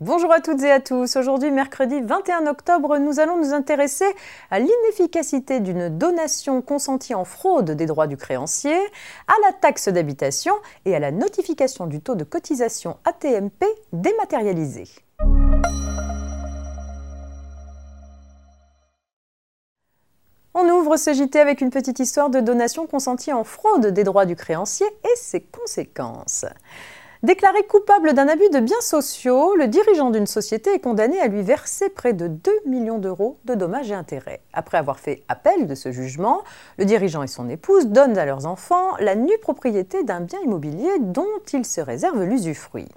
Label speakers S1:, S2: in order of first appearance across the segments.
S1: Bonjour à toutes et à tous. Aujourd'hui, mercredi 21 octobre, nous allons nous intéresser à l'inefficacité d'une donation consentie en fraude des droits du créancier, à la taxe d'habitation et à la notification du taux de cotisation ATMP dématérialisé. On ouvre ce JT avec une petite histoire de donation consentie en fraude des droits du créancier et ses conséquences. Déclaré coupable d'un abus de biens sociaux, le dirigeant d'une société est condamné à lui verser près de 2 millions d'euros de dommages et intérêts. Après avoir fait appel de ce jugement, le dirigeant et son épouse donnent à leurs enfants la nue propriété d'un bien immobilier dont ils se réservent l'usufruit.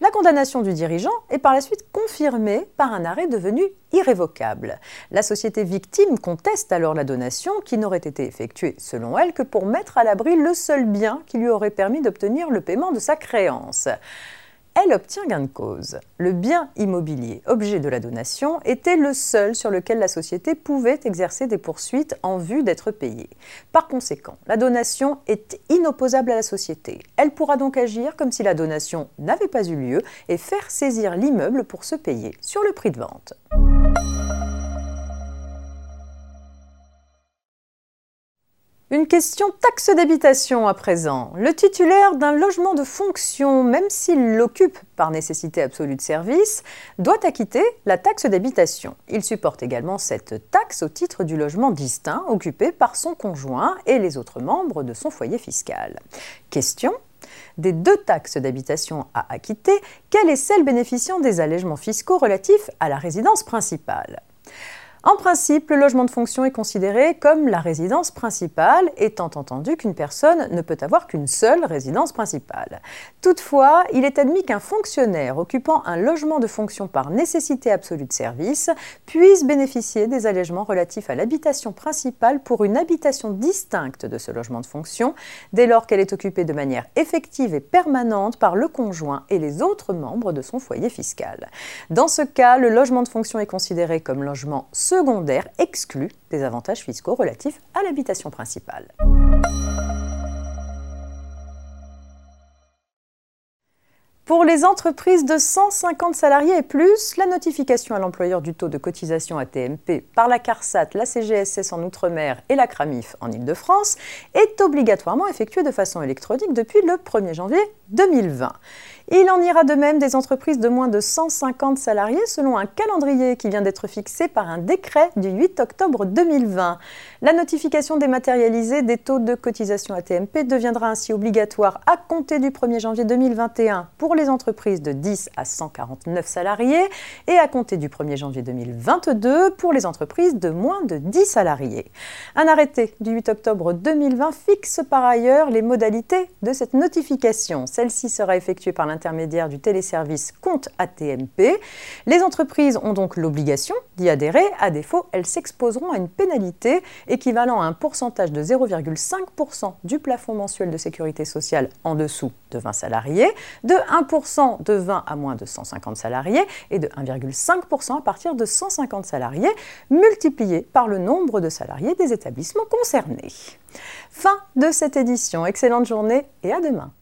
S1: La condamnation du dirigeant est par la suite confirmée par un arrêt devenu irrévocable. La société victime conteste alors la donation qui n'aurait été effectuée, selon elle, que pour mettre à l'abri le seul bien qui lui aurait permis d'obtenir le paiement de sa créance. Elle obtient gain de cause. Le bien immobilier, objet de la donation, était le seul sur lequel la société pouvait exercer des poursuites en vue d'être payée. Par conséquent, la donation est inopposable à la société. Elle pourra donc agir comme si la donation n'avait pas eu lieu et faire saisir l'immeuble pour se payer sur le prix de vente. Une question taxe d'habitation à présent. Le titulaire d'un logement de fonction, même s'il l'occupe par nécessité absolue de service, doit acquitter la taxe d'habitation. Il supporte également cette taxe au titre du logement distinct occupé par son conjoint et les autres membres de son foyer fiscal. Question des deux taxes d'habitation à acquitter, quelle est celle bénéficiant des allègements fiscaux relatifs à la résidence principale? En principe, le logement de fonction est considéré comme la résidence principale, étant entendu qu'une personne ne peut avoir qu'une seule résidence principale. Toutefois, il est admis qu'un fonctionnaire occupant un logement de fonction par nécessité absolue de service puisse bénéficier des allègements relatifs à l'habitation principale pour une habitation distincte de ce logement de fonction, dès lors qu'elle est occupée de manière effective et permanente par le conjoint et les autres membres de son foyer fiscal. Dans ce cas, le logement de fonction est considéré comme logement secondaire exclu des avantages fiscaux relatifs à l'habitation principale. Pour les entreprises de 150 salariés et plus, la notification à l'employeur du taux de cotisation ATMP par la CARSAT, la CGSS en Outre-mer et la CRAMIF en Ile-de-France est obligatoirement effectuée de façon électronique depuis le 1er janvier 2020. Il en ira de même des entreprises de moins de 150 salariés selon un calendrier qui vient d'être fixé par un décret du 8 octobre 2020. La notification dématérialisée des taux de cotisation ATMP deviendra ainsi obligatoire à compter du 1er janvier 2021 pour les entreprises de 10 à 149 salariés et à compter du 1er janvier 2022 pour les entreprises de moins de 10 salariés. Un arrêté du 8 octobre 2020 fixe par ailleurs les modalités de cette notification. Celle-ci sera effectuée par l'intermédiaire du téléservice compte ATMP. Les entreprises ont donc l'obligation d'y adhérer, à défaut, elles s'exposeront à une pénalité équivalent à un pourcentage de 0,5% du plafond mensuel de sécurité sociale en dessous de 20 salariés, de 1% de 20 à moins de 150 salariés et de 1,5% à partir de 150 salariés, multiplié par le nombre de salariés des établissements concernés. Fin de cette édition. Excellente journée et à demain.